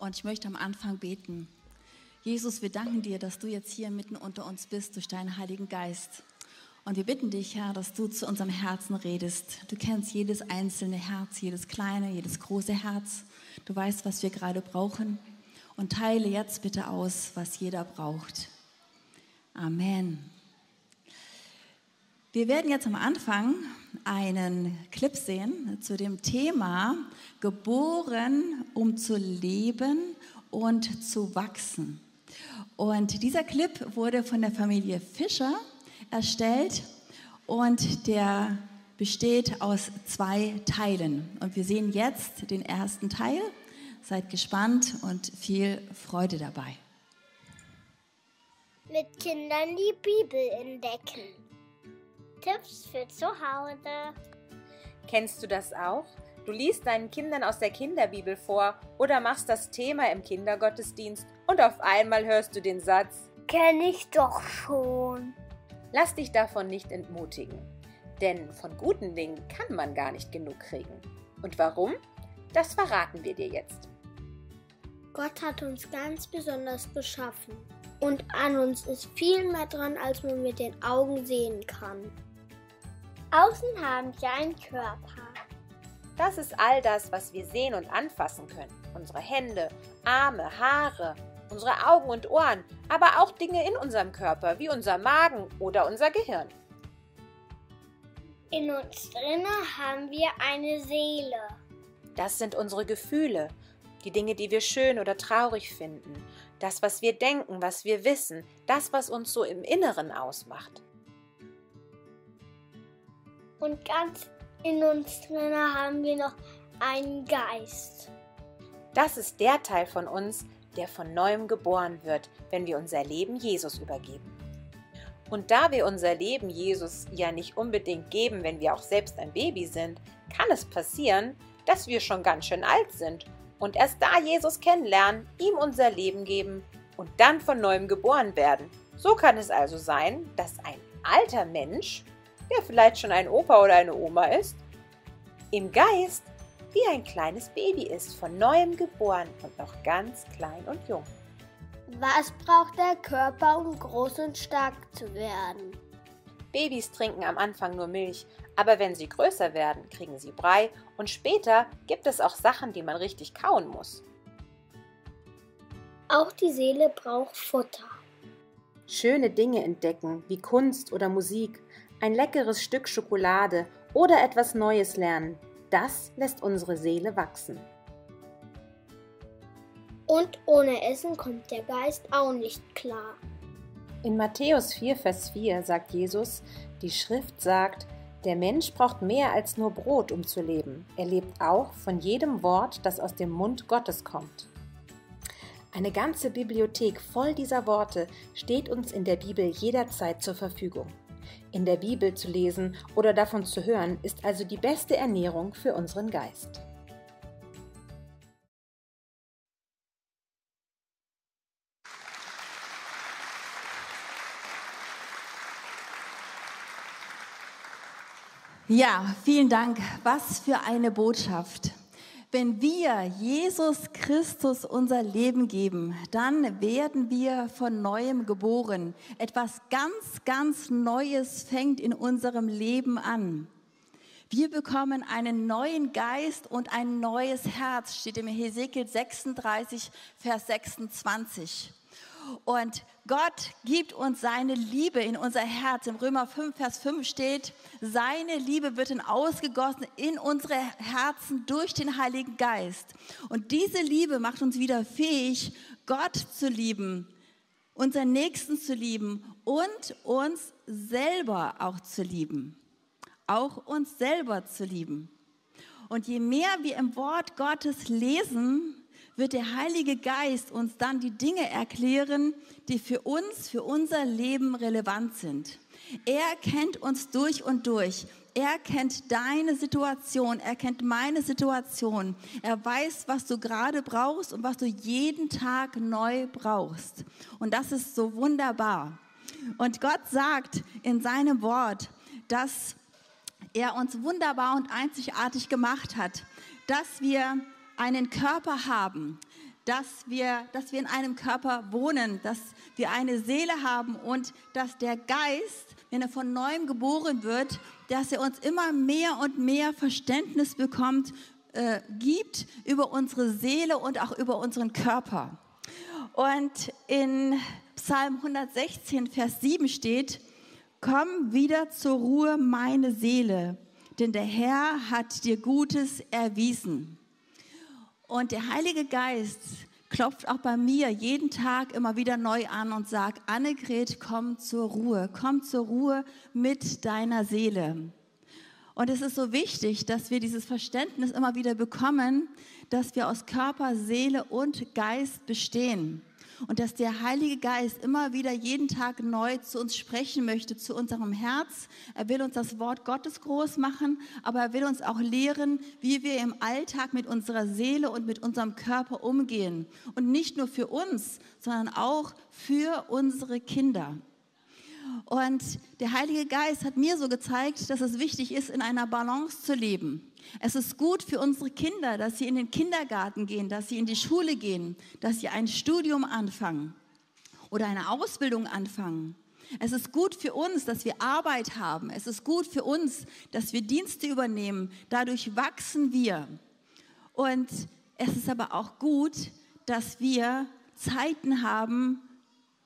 Und ich möchte am Anfang beten. Jesus, wir danken dir, dass du jetzt hier mitten unter uns bist durch deinen Heiligen Geist. Und wir bitten dich, Herr, dass du zu unserem Herzen redest. Du kennst jedes einzelne Herz, jedes kleine, jedes große Herz. Du weißt, was wir gerade brauchen. Und teile jetzt bitte aus, was jeder braucht. Amen. Wir werden jetzt am Anfang einen Clip sehen zu dem Thema Geboren, um zu leben und zu wachsen. Und dieser Clip wurde von der Familie Fischer erstellt und der besteht aus zwei Teilen. Und wir sehen jetzt den ersten Teil. Seid gespannt und viel Freude dabei. Mit Kindern die Bibel entdecken. Tipps für zu Hause. Kennst du das auch? Du liest deinen Kindern aus der Kinderbibel vor oder machst das Thema im Kindergottesdienst und auf einmal hörst du den Satz, Kenn ich doch schon. Lass dich davon nicht entmutigen, denn von guten Dingen kann man gar nicht genug kriegen. Und warum? Das verraten wir dir jetzt. Gott hat uns ganz besonders geschaffen. Und an uns ist viel mehr dran, als man mit den Augen sehen kann. Außen haben wir einen Körper. Das ist all das, was wir sehen und anfassen können. Unsere Hände, Arme, Haare, unsere Augen und Ohren, aber auch Dinge in unserem Körper, wie unser Magen oder unser Gehirn. In uns drinne haben wir eine Seele. Das sind unsere Gefühle, die Dinge, die wir schön oder traurig finden, das, was wir denken, was wir wissen, das, was uns so im Inneren ausmacht. Und ganz in uns drinne haben wir noch einen Geist. Das ist der Teil von uns, der von neuem geboren wird, wenn wir unser Leben Jesus übergeben. Und da wir unser Leben Jesus ja nicht unbedingt geben, wenn wir auch selbst ein Baby sind, kann es passieren, dass wir schon ganz schön alt sind und erst da Jesus kennenlernen, ihm unser Leben geben und dann von neuem geboren werden. So kann es also sein, dass ein alter Mensch, der vielleicht schon ein Opa oder eine Oma ist, im Geist wie ein kleines Baby ist, von neuem geboren und noch ganz klein und jung. Was braucht der Körper, um groß und stark zu werden? Babys trinken am Anfang nur Milch, aber wenn sie größer werden, kriegen sie Brei und später gibt es auch Sachen, die man richtig kauen muss. Auch die Seele braucht Futter. Schöne Dinge entdecken, wie Kunst oder Musik, ein leckeres Stück Schokolade oder etwas Neues lernen, das lässt unsere Seele wachsen. Und ohne Essen kommt der Geist auch nicht klar. In Matthäus 4, Vers 4 sagt Jesus, die Schrift sagt, der Mensch braucht mehr als nur Brot, um zu leben. Er lebt auch von jedem Wort, das aus dem Mund Gottes kommt. Eine ganze Bibliothek voll dieser Worte steht uns in der Bibel jederzeit zur Verfügung. In der Bibel zu lesen oder davon zu hören, ist also die beste Ernährung für unseren Geist. Ja, vielen Dank. Was für eine Botschaft. Wenn wir Jesus Christus unser Leben geben, dann werden wir von neuem geboren. Etwas ganz, ganz Neues fängt in unserem Leben an. Wir bekommen einen neuen Geist und ein neues Herz, steht im Hesekiel 36, Vers 26. Und Gott gibt uns seine Liebe in unser Herz. Im Römer 5, Vers 5 steht, seine Liebe wird dann ausgegossen in unsere Herzen durch den Heiligen Geist. Und diese Liebe macht uns wieder fähig, Gott zu lieben, unseren Nächsten zu lieben und uns selber auch zu lieben. Auch uns selber zu lieben. Und je mehr wir im Wort Gottes lesen, wird der Heilige Geist uns dann die Dinge erklären, die für uns, für unser Leben relevant sind. Er kennt uns durch und durch. Er kennt deine Situation, er kennt meine Situation. Er weiß, was du gerade brauchst und was du jeden Tag neu brauchst. Und das ist so wunderbar. Und Gott sagt in seinem Wort, dass er uns wunderbar und einzigartig gemacht hat, dass wir einen Körper haben, dass wir, dass wir in einem Körper wohnen, dass wir eine Seele haben und dass der Geist, wenn er von neuem geboren wird, dass er uns immer mehr und mehr Verständnis bekommt, äh, gibt über unsere Seele und auch über unseren Körper. Und in Psalm 116, Vers 7 steht, Komm wieder zur Ruhe, meine Seele, denn der Herr hat dir Gutes erwiesen. Und der Heilige Geist klopft auch bei mir jeden Tag immer wieder neu an und sagt, Annegret, komm zur Ruhe, komm zur Ruhe mit deiner Seele. Und es ist so wichtig, dass wir dieses Verständnis immer wieder bekommen, dass wir aus Körper, Seele und Geist bestehen und dass der Heilige Geist immer wieder jeden Tag neu zu uns sprechen möchte, zu unserem Herz. Er will uns das Wort Gottes groß machen, aber er will uns auch lehren, wie wir im Alltag mit unserer Seele und mit unserem Körper umgehen. Und nicht nur für uns, sondern auch für unsere Kinder. Und der Heilige Geist hat mir so gezeigt, dass es wichtig ist, in einer Balance zu leben. Es ist gut für unsere Kinder, dass sie in den Kindergarten gehen, dass sie in die Schule gehen, dass sie ein Studium anfangen oder eine Ausbildung anfangen. Es ist gut für uns, dass wir Arbeit haben. Es ist gut für uns, dass wir Dienste übernehmen. Dadurch wachsen wir. Und es ist aber auch gut, dass wir Zeiten haben,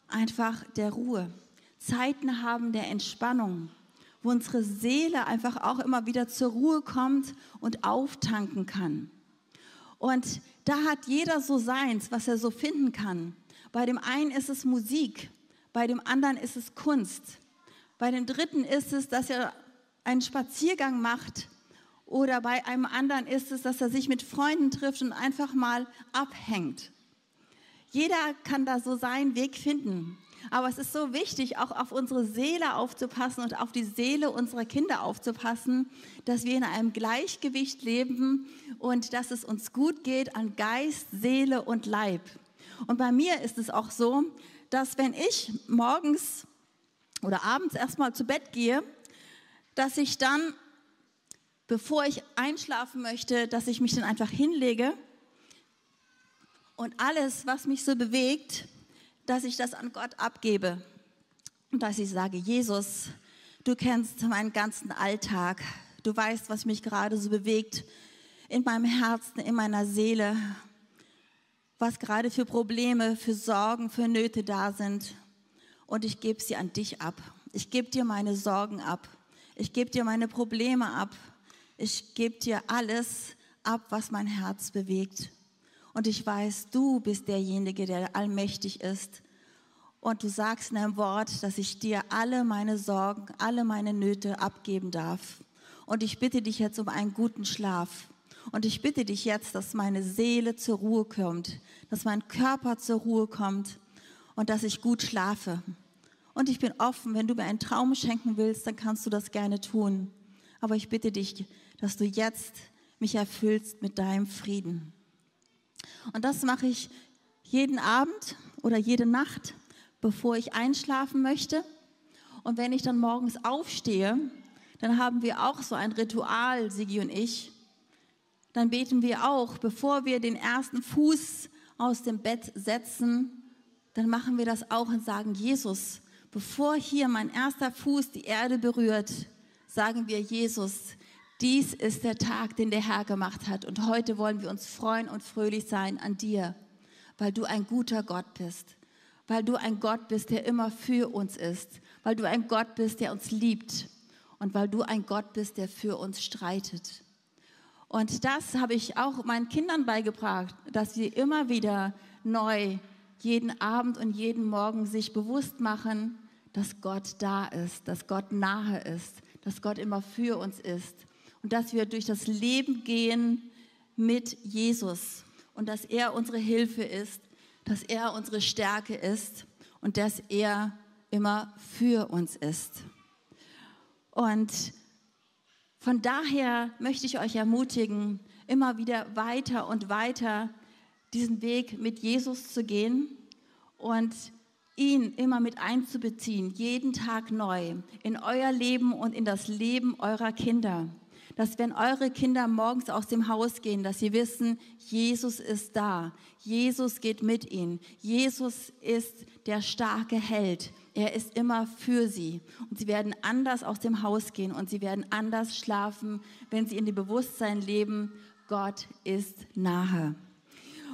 einfach der Ruhe. Zeiten haben der Entspannung wo unsere Seele einfach auch immer wieder zur Ruhe kommt und auftanken kann. Und da hat jeder so seins, was er so finden kann. Bei dem einen ist es Musik, bei dem anderen ist es Kunst. Bei dem dritten ist es, dass er einen Spaziergang macht oder bei einem anderen ist es, dass er sich mit Freunden trifft und einfach mal abhängt. Jeder kann da so seinen Weg finden. Aber es ist so wichtig, auch auf unsere Seele aufzupassen und auf die Seele unserer Kinder aufzupassen, dass wir in einem Gleichgewicht leben und dass es uns gut geht an Geist, Seele und Leib. Und bei mir ist es auch so, dass wenn ich morgens oder abends erstmal zu Bett gehe, dass ich dann, bevor ich einschlafen möchte, dass ich mich dann einfach hinlege und alles, was mich so bewegt, dass ich das an Gott abgebe und dass ich sage, Jesus, du kennst meinen ganzen Alltag, du weißt, was mich gerade so bewegt in meinem Herzen, in meiner Seele, was gerade für Probleme, für Sorgen, für Nöte da sind. Und ich gebe sie an dich ab. Ich gebe dir meine Sorgen ab. Ich gebe dir meine Probleme ab. Ich gebe dir alles ab, was mein Herz bewegt. Und ich weiß, du bist derjenige, der allmächtig ist. Und du sagst in deinem Wort, dass ich dir alle meine Sorgen, alle meine Nöte abgeben darf. Und ich bitte dich jetzt um einen guten Schlaf. Und ich bitte dich jetzt, dass meine Seele zur Ruhe kommt, dass mein Körper zur Ruhe kommt und dass ich gut schlafe. Und ich bin offen, wenn du mir einen Traum schenken willst, dann kannst du das gerne tun. Aber ich bitte dich, dass du jetzt mich erfüllst mit deinem Frieden. Und das mache ich jeden Abend oder jede Nacht, bevor ich einschlafen möchte. Und wenn ich dann morgens aufstehe, dann haben wir auch so ein Ritual, Sigi und ich. Dann beten wir auch, bevor wir den ersten Fuß aus dem Bett setzen, dann machen wir das auch und sagen, Jesus, bevor hier mein erster Fuß die Erde berührt, sagen wir, Jesus, dies ist der Tag, den der Herr gemacht hat. Und heute wollen wir uns freuen und fröhlich sein an dir, weil du ein guter Gott bist, weil du ein Gott bist, der immer für uns ist, weil du ein Gott bist, der uns liebt und weil du ein Gott bist, der für uns streitet. Und das habe ich auch meinen Kindern beigebracht, dass sie immer wieder neu jeden Abend und jeden Morgen sich bewusst machen, dass Gott da ist, dass Gott nahe ist, dass Gott immer für uns ist und dass wir durch das Leben gehen mit Jesus und dass er unsere Hilfe ist, dass er unsere Stärke ist und dass er immer für uns ist. Und von daher möchte ich euch ermutigen, immer wieder weiter und weiter diesen Weg mit Jesus zu gehen und ihn immer mit einzubeziehen, jeden Tag neu, in euer Leben und in das Leben eurer Kinder dass wenn eure Kinder morgens aus dem Haus gehen, dass sie wissen, Jesus ist da, Jesus geht mit ihnen, Jesus ist der starke Held, er ist immer für sie. Und sie werden anders aus dem Haus gehen und sie werden anders schlafen, wenn sie in dem Bewusstsein leben, Gott ist nahe.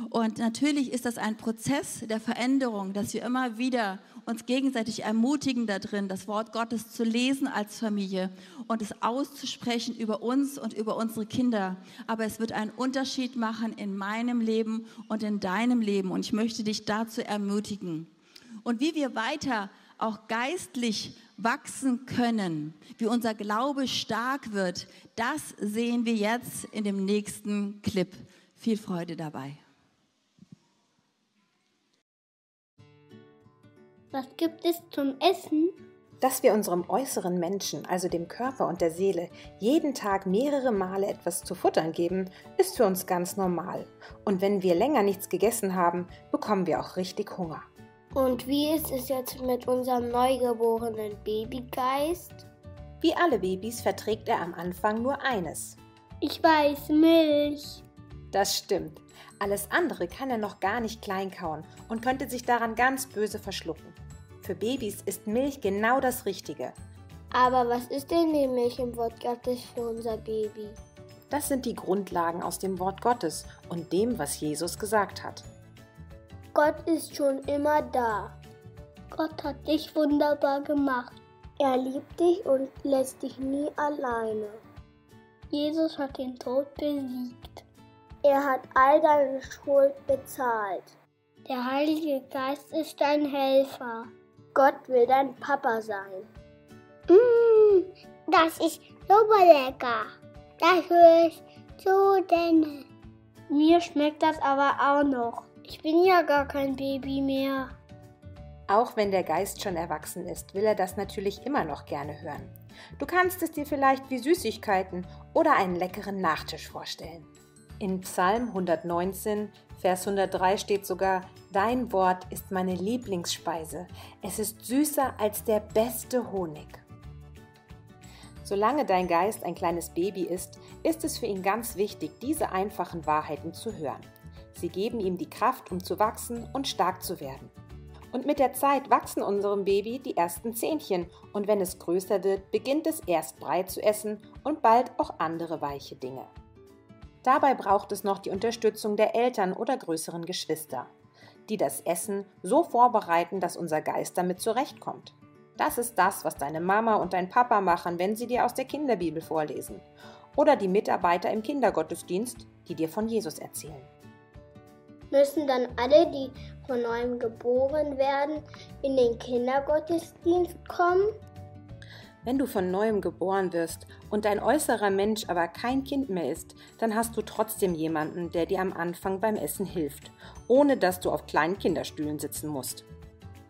Und natürlich ist das ein Prozess der Veränderung, dass wir immer wieder uns gegenseitig ermutigen darin, das Wort Gottes zu lesen als Familie und es auszusprechen über uns und über unsere Kinder. Aber es wird einen Unterschied machen in meinem Leben und in deinem Leben. Und ich möchte dich dazu ermutigen. Und wie wir weiter auch geistlich wachsen können, wie unser Glaube stark wird, das sehen wir jetzt in dem nächsten Clip. Viel Freude dabei. Was gibt es zum Essen? Dass wir unserem äußeren Menschen, also dem Körper und der Seele, jeden Tag mehrere Male etwas zu futtern geben, ist für uns ganz normal. Und wenn wir länger nichts gegessen haben, bekommen wir auch richtig Hunger. Und wie ist es jetzt mit unserem neugeborenen Babygeist? Wie alle Babys verträgt er am Anfang nur eines. Ich weiß, Milch. Das stimmt. Alles andere kann er noch gar nicht klein kauen und könnte sich daran ganz böse verschlucken. Für Babys ist Milch genau das Richtige. Aber was ist denn die Milch im Wort Gottes für unser Baby? Das sind die Grundlagen aus dem Wort Gottes und dem, was Jesus gesagt hat. Gott ist schon immer da. Gott hat dich wunderbar gemacht. Er liebt dich und lässt dich nie alleine. Jesus hat den Tod besiegt. Er hat all deine Schuld bezahlt. Der Heilige Geist ist dein Helfer. Gott will dein Papa sein. Mmh, das ist super lecker. Das höre ich so denn. Mir schmeckt das aber auch noch. Ich bin ja gar kein Baby mehr. Auch wenn der Geist schon erwachsen ist, will er das natürlich immer noch gerne hören. Du kannst es dir vielleicht wie Süßigkeiten oder einen leckeren Nachtisch vorstellen. In Psalm 119, Vers 103 steht sogar, Dein Wort ist meine Lieblingsspeise. Es ist süßer als der beste Honig. Solange dein Geist ein kleines Baby ist, ist es für ihn ganz wichtig, diese einfachen Wahrheiten zu hören. Sie geben ihm die Kraft, um zu wachsen und stark zu werden. Und mit der Zeit wachsen unserem Baby die ersten Zähnchen und wenn es größer wird, beginnt es erst Brei zu essen und bald auch andere weiche Dinge. Dabei braucht es noch die Unterstützung der Eltern oder größeren Geschwister, die das Essen so vorbereiten, dass unser Geist damit zurechtkommt. Das ist das, was deine Mama und dein Papa machen, wenn sie dir aus der Kinderbibel vorlesen. Oder die Mitarbeiter im Kindergottesdienst, die dir von Jesus erzählen. Müssen dann alle, die von neuem geboren werden, in den Kindergottesdienst kommen? Wenn du von neuem geboren wirst und dein äußerer Mensch aber kein Kind mehr ist, dann hast du trotzdem jemanden, der dir am Anfang beim Essen hilft, ohne dass du auf kleinen Kinderstühlen sitzen musst.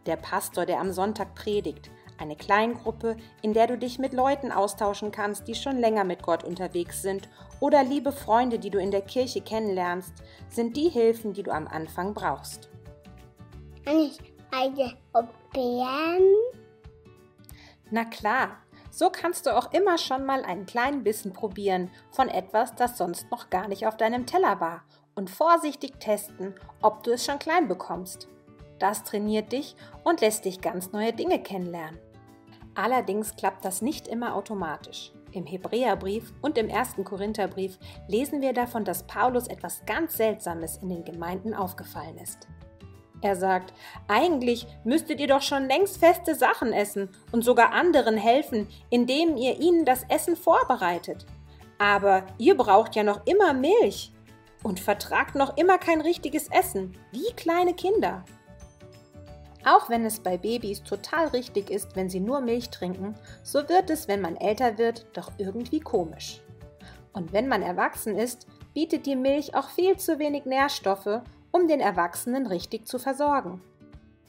Der Pastor, der am Sonntag predigt, eine Kleingruppe, in der du dich mit Leuten austauschen kannst, die schon länger mit Gott unterwegs sind, oder liebe Freunde, die du in der Kirche kennenlernst, sind die Hilfen, die du am Anfang brauchst. Kann ich eine probieren? Na klar, so kannst du auch immer schon mal einen kleinen Bissen probieren von etwas, das sonst noch gar nicht auf deinem Teller war und vorsichtig testen, ob du es schon klein bekommst. Das trainiert dich und lässt dich ganz neue Dinge kennenlernen. Allerdings klappt das nicht immer automatisch. Im Hebräerbrief und im ersten Korintherbrief lesen wir davon, dass Paulus etwas ganz Seltsames in den Gemeinden aufgefallen ist. Er sagt, eigentlich müsstet ihr doch schon längst feste Sachen essen und sogar anderen helfen, indem ihr ihnen das Essen vorbereitet. Aber ihr braucht ja noch immer Milch und vertragt noch immer kein richtiges Essen, wie kleine Kinder. Auch wenn es bei Babys total richtig ist, wenn sie nur Milch trinken, so wird es, wenn man älter wird, doch irgendwie komisch. Und wenn man erwachsen ist, bietet die Milch auch viel zu wenig Nährstoffe um den Erwachsenen richtig zu versorgen.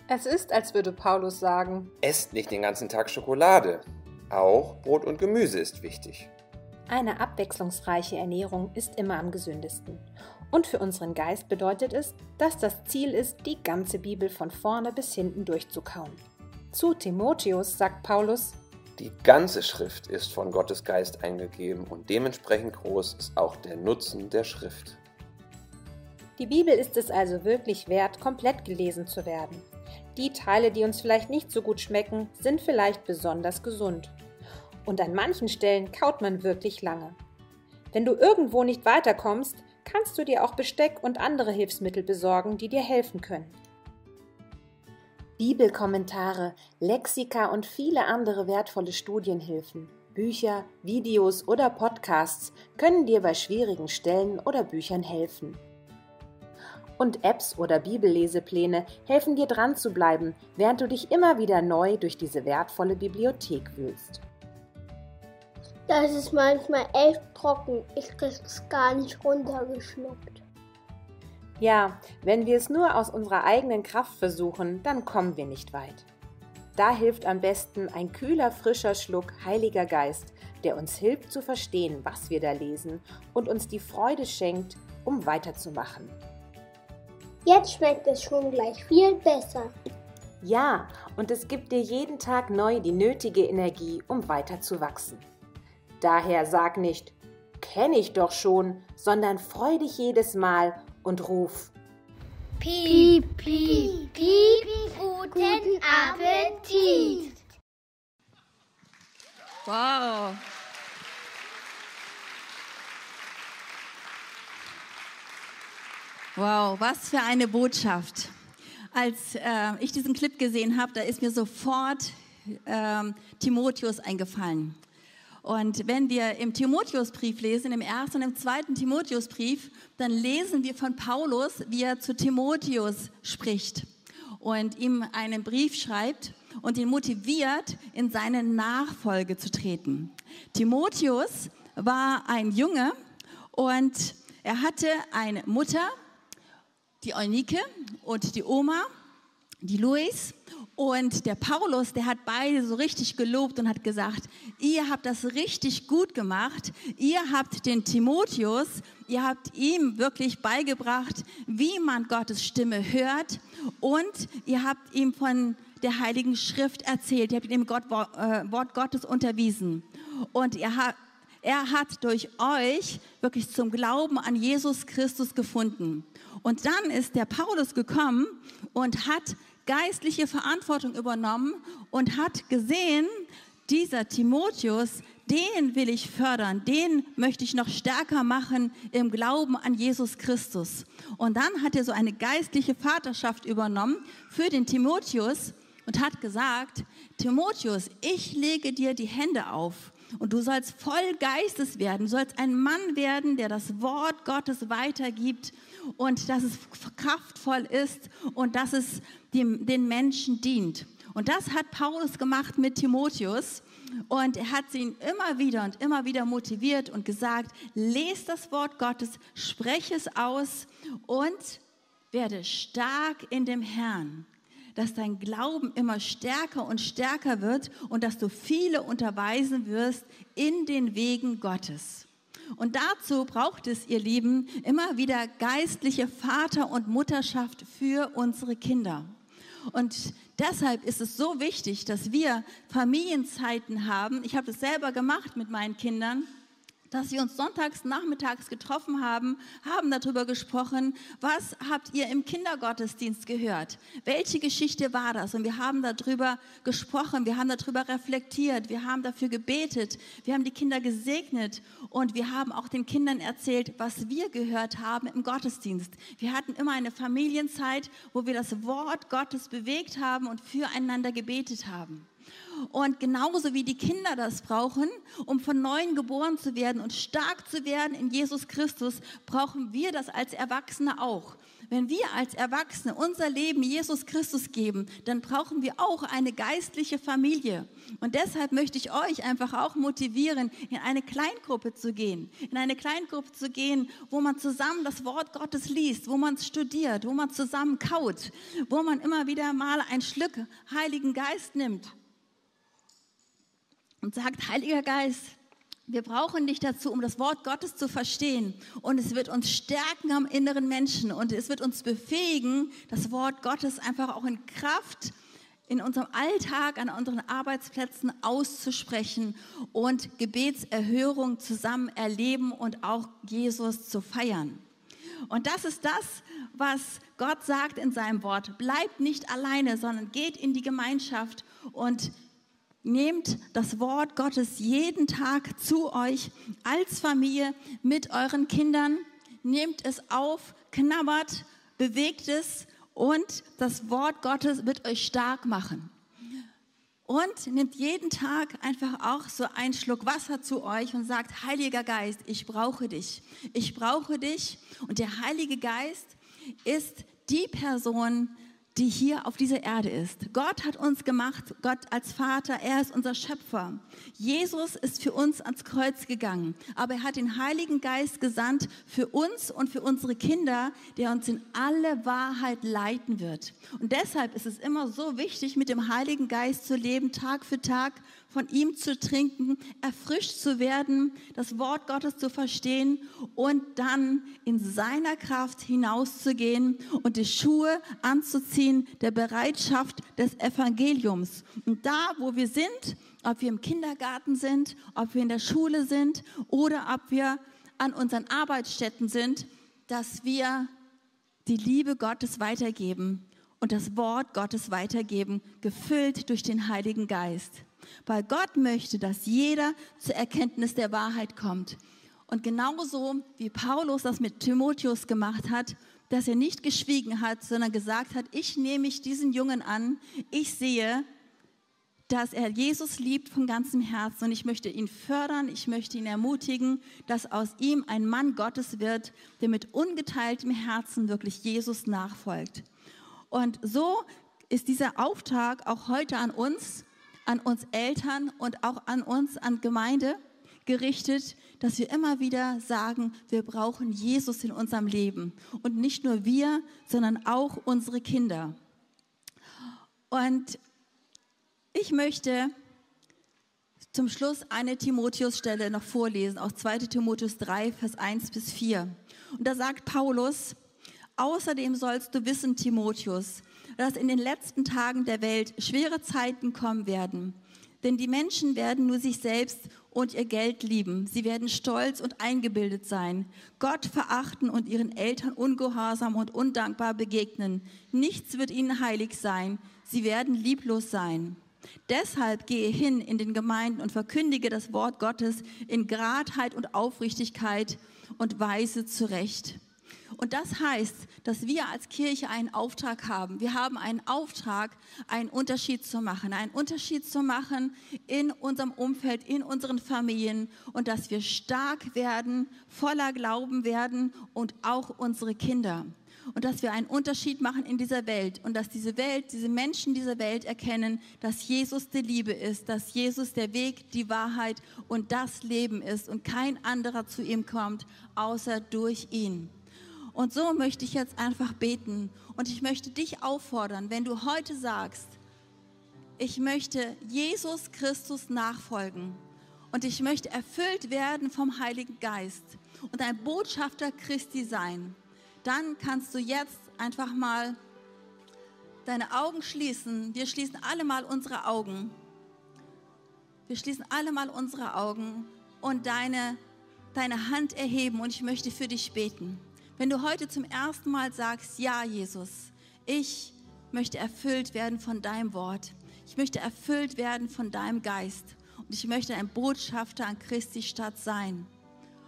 Es ist, als würde Paulus sagen, Esst nicht den ganzen Tag Schokolade. Auch Brot und Gemüse ist wichtig. Eine abwechslungsreiche Ernährung ist immer am gesündesten. Und für unseren Geist bedeutet es, dass das Ziel ist, die ganze Bibel von vorne bis hinten durchzukauen. Zu Timotheus sagt Paulus, Die ganze Schrift ist von Gottes Geist eingegeben und dementsprechend groß ist auch der Nutzen der Schrift. Die Bibel ist es also wirklich wert, komplett gelesen zu werden. Die Teile, die uns vielleicht nicht so gut schmecken, sind vielleicht besonders gesund. Und an manchen Stellen kaut man wirklich lange. Wenn du irgendwo nicht weiterkommst, kannst du dir auch Besteck und andere Hilfsmittel besorgen, die dir helfen können. Bibelkommentare, Lexika und viele andere wertvolle Studienhilfen, Bücher, Videos oder Podcasts können dir bei schwierigen Stellen oder Büchern helfen. Und Apps oder Bibellesepläne helfen dir dran zu bleiben, während du dich immer wieder neu durch diese wertvolle Bibliothek wühlst. Das ist manchmal echt trocken. Ich krieg's gar nicht runtergeschluckt. Ja, wenn wir es nur aus unserer eigenen Kraft versuchen, dann kommen wir nicht weit. Da hilft am besten ein kühler, frischer Schluck Heiliger Geist, der uns hilft zu verstehen, was wir da lesen und uns die Freude schenkt, um weiterzumachen. Jetzt schmeckt es schon gleich viel besser. Ja, und es gibt dir jeden Tag neu die nötige Energie, um weiter zu wachsen. Daher sag nicht, kenne ich doch schon, sondern freu dich jedes Mal und ruf. Piep, piep, piep, guten Appetit. Wow. Wow, was für eine Botschaft. Als äh, ich diesen Clip gesehen habe, da ist mir sofort ähm, Timotheus eingefallen. Und wenn wir im Timotheusbrief lesen, im ersten und im zweiten Timotheusbrief, dann lesen wir von Paulus, wie er zu Timotheus spricht und ihm einen Brief schreibt und ihn motiviert, in seine Nachfolge zu treten. Timotheus war ein Junge und er hatte eine Mutter, die Eunike und die Oma, die Louis und der Paulus, der hat beide so richtig gelobt und hat gesagt, ihr habt das richtig gut gemacht. Ihr habt den Timotheus, ihr habt ihm wirklich beigebracht, wie man Gottes Stimme hört. Und ihr habt ihm von der Heiligen Schrift erzählt. Ihr habt ihm Gott, äh, Wort Gottes unterwiesen. Und er hat, er hat durch euch wirklich zum Glauben an Jesus Christus gefunden. Und dann ist der Paulus gekommen und hat geistliche Verantwortung übernommen und hat gesehen, dieser Timotheus, den will ich fördern, den möchte ich noch stärker machen im Glauben an Jesus Christus. Und dann hat er so eine geistliche Vaterschaft übernommen für den Timotheus und hat gesagt, Timotheus, ich lege dir die Hände auf und du sollst voll Geistes werden, du sollst ein Mann werden, der das Wort Gottes weitergibt und dass es kraftvoll ist und dass es dem, den Menschen dient. Und das hat Paulus gemacht mit Timotheus. Und er hat ihn immer wieder und immer wieder motiviert und gesagt, lest das Wort Gottes, spreche es aus und werde stark in dem Herrn, dass dein Glauben immer stärker und stärker wird und dass du viele unterweisen wirst in den Wegen Gottes. Und dazu braucht es, ihr Lieben, immer wieder geistliche Vater- und Mutterschaft für unsere Kinder. Und deshalb ist es so wichtig, dass wir Familienzeiten haben. Ich habe das selber gemacht mit meinen Kindern dass wir uns sonntags nachmittags getroffen haben, haben darüber gesprochen, was habt ihr im Kindergottesdienst gehört? Welche Geschichte war das? Und wir haben darüber gesprochen, wir haben darüber reflektiert, wir haben dafür gebetet, wir haben die Kinder gesegnet und wir haben auch den Kindern erzählt, was wir gehört haben im Gottesdienst. Wir hatten immer eine Familienzeit, wo wir das Wort Gottes bewegt haben und füreinander gebetet haben. Und genauso wie die Kinder das brauchen, um von neuem geboren zu werden und stark zu werden in Jesus Christus, brauchen wir das als Erwachsene auch. Wenn wir als Erwachsene unser Leben Jesus Christus geben, dann brauchen wir auch eine geistliche Familie. Und deshalb möchte ich euch einfach auch motivieren, in eine Kleingruppe zu gehen. In eine Kleingruppe zu gehen, wo man zusammen das Wort Gottes liest, wo man es studiert, wo man zusammen kaut, wo man immer wieder mal ein Schluck Heiligen Geist nimmt und sagt, Heiliger Geist, wir brauchen dich dazu, um das Wort Gottes zu verstehen. Und es wird uns stärken am inneren Menschen und es wird uns befähigen, das Wort Gottes einfach auch in Kraft in unserem Alltag, an unseren Arbeitsplätzen auszusprechen und Gebetserhörung zusammen erleben und auch Jesus zu feiern. Und das ist das, was Gott sagt in seinem Wort. Bleibt nicht alleine, sondern geht in die Gemeinschaft und nehmt das Wort Gottes jeden Tag zu euch als Familie mit euren Kindern. Nehmt es auf, knabbert, bewegt es und das Wort Gottes wird euch stark machen. Und nehmt jeden Tag einfach auch so einen Schluck Wasser zu euch und sagt, Heiliger Geist, ich brauche dich. Ich brauche dich. Und der Heilige Geist ist die Person, die hier auf dieser Erde ist. Gott hat uns gemacht, Gott als Vater, er ist unser Schöpfer. Jesus ist für uns ans Kreuz gegangen, aber er hat den Heiligen Geist gesandt für uns und für unsere Kinder, der uns in alle Wahrheit leiten wird. Und deshalb ist es immer so wichtig, mit dem Heiligen Geist zu leben, Tag für Tag von ihm zu trinken, erfrischt zu werden, das Wort Gottes zu verstehen und dann in seiner Kraft hinauszugehen und die Schuhe anzuziehen der Bereitschaft des Evangeliums. Und da, wo wir sind, ob wir im Kindergarten sind, ob wir in der Schule sind oder ob wir an unseren Arbeitsstätten sind, dass wir die Liebe Gottes weitergeben und das Wort Gottes weitergeben, gefüllt durch den Heiligen Geist weil Gott möchte, dass jeder zur Erkenntnis der Wahrheit kommt. Und genauso wie Paulus das mit Timotheus gemacht hat, dass er nicht geschwiegen hat, sondern gesagt hat, ich nehme mich diesen Jungen an, ich sehe, dass er Jesus liebt von ganzem Herzen und ich möchte ihn fördern, ich möchte ihn ermutigen, dass aus ihm ein Mann Gottes wird, der mit ungeteiltem Herzen wirklich Jesus nachfolgt. Und so ist dieser Auftrag auch heute an uns, an uns Eltern und auch an uns, an Gemeinde gerichtet, dass wir immer wieder sagen, wir brauchen Jesus in unserem Leben. Und nicht nur wir, sondern auch unsere Kinder. Und ich möchte zum Schluss eine Timotheus-Stelle noch vorlesen, aus 2 Timotheus 3, Vers 1 bis 4. Und da sagt Paulus, außerdem sollst du wissen, Timotheus, dass in den letzten Tagen der Welt schwere Zeiten kommen werden. Denn die Menschen werden nur sich selbst und ihr Geld lieben. Sie werden stolz und eingebildet sein, Gott verachten und ihren Eltern ungehorsam und undankbar begegnen. Nichts wird ihnen heilig sein. Sie werden lieblos sein. Deshalb gehe hin in den Gemeinden und verkündige das Wort Gottes in Gradheit und Aufrichtigkeit und weise zurecht. Und das heißt, dass wir als Kirche einen Auftrag haben. Wir haben einen Auftrag, einen Unterschied zu machen, einen Unterschied zu machen in unserem Umfeld, in unseren Familien und dass wir stark werden, voller Glauben werden und auch unsere Kinder. Und dass wir einen Unterschied machen in dieser Welt und dass diese Welt, diese Menschen dieser Welt erkennen, dass Jesus die Liebe ist, dass Jesus der Weg, die Wahrheit und das Leben ist und kein anderer zu ihm kommt, außer durch ihn. Und so möchte ich jetzt einfach beten und ich möchte dich auffordern, wenn du heute sagst, ich möchte Jesus Christus nachfolgen und ich möchte erfüllt werden vom Heiligen Geist und ein Botschafter Christi sein, dann kannst du jetzt einfach mal deine Augen schließen. Wir schließen alle mal unsere Augen. Wir schließen alle mal unsere Augen und deine, deine Hand erheben und ich möchte für dich beten. Wenn du heute zum ersten Mal sagst, ja Jesus, ich möchte erfüllt werden von deinem Wort. Ich möchte erfüllt werden von deinem Geist. Und ich möchte ein Botschafter an Christi Stadt sein,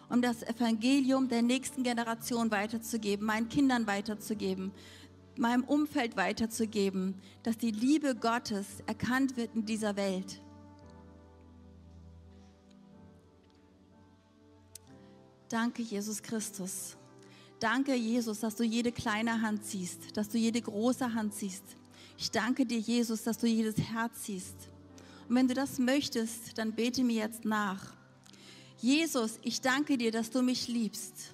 um das Evangelium der nächsten Generation weiterzugeben, meinen Kindern weiterzugeben, meinem Umfeld weiterzugeben, dass die Liebe Gottes erkannt wird in dieser Welt. Danke, Jesus Christus. Danke, Jesus, dass du jede kleine Hand siehst, dass du jede große Hand siehst. Ich danke dir, Jesus, dass du jedes Herz siehst. Und wenn du das möchtest, dann bete mir jetzt nach. Jesus, ich danke dir, dass du mich liebst.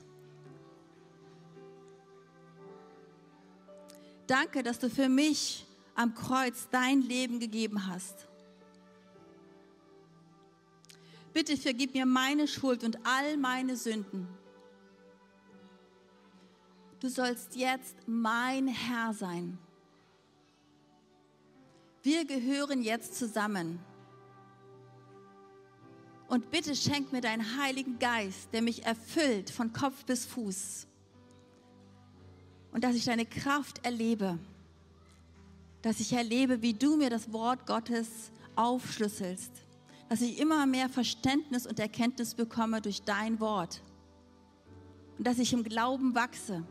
Danke, dass du für mich am Kreuz dein Leben gegeben hast. Bitte vergib mir meine Schuld und all meine Sünden. Du sollst jetzt mein Herr sein. Wir gehören jetzt zusammen. Und bitte schenk mir deinen Heiligen Geist, der mich erfüllt von Kopf bis Fuß. Und dass ich deine Kraft erlebe. Dass ich erlebe, wie du mir das Wort Gottes aufschlüsselst. Dass ich immer mehr Verständnis und Erkenntnis bekomme durch dein Wort. Und dass ich im Glauben wachse.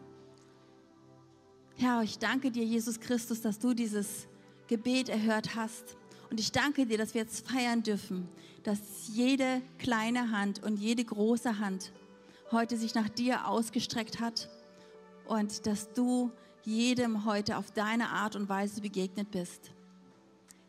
Herr, ich danke dir, Jesus Christus, dass du dieses Gebet erhört hast. Und ich danke dir, dass wir jetzt feiern dürfen, dass jede kleine Hand und jede große Hand heute sich nach dir ausgestreckt hat und dass du jedem heute auf deine Art und Weise begegnet bist.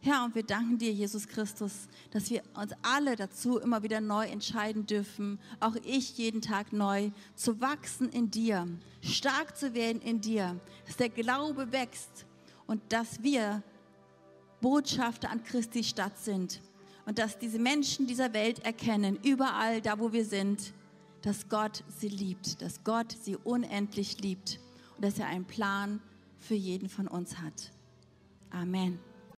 Herr, und wir danken dir, Jesus Christus, dass wir uns alle dazu immer wieder neu entscheiden dürfen, auch ich jeden Tag neu, zu wachsen in dir, stark zu werden in dir, dass der Glaube wächst und dass wir Botschafter an Christi Stadt sind und dass diese Menschen dieser Welt erkennen, überall da, wo wir sind, dass Gott sie liebt, dass Gott sie unendlich liebt und dass er einen Plan für jeden von uns hat. Amen.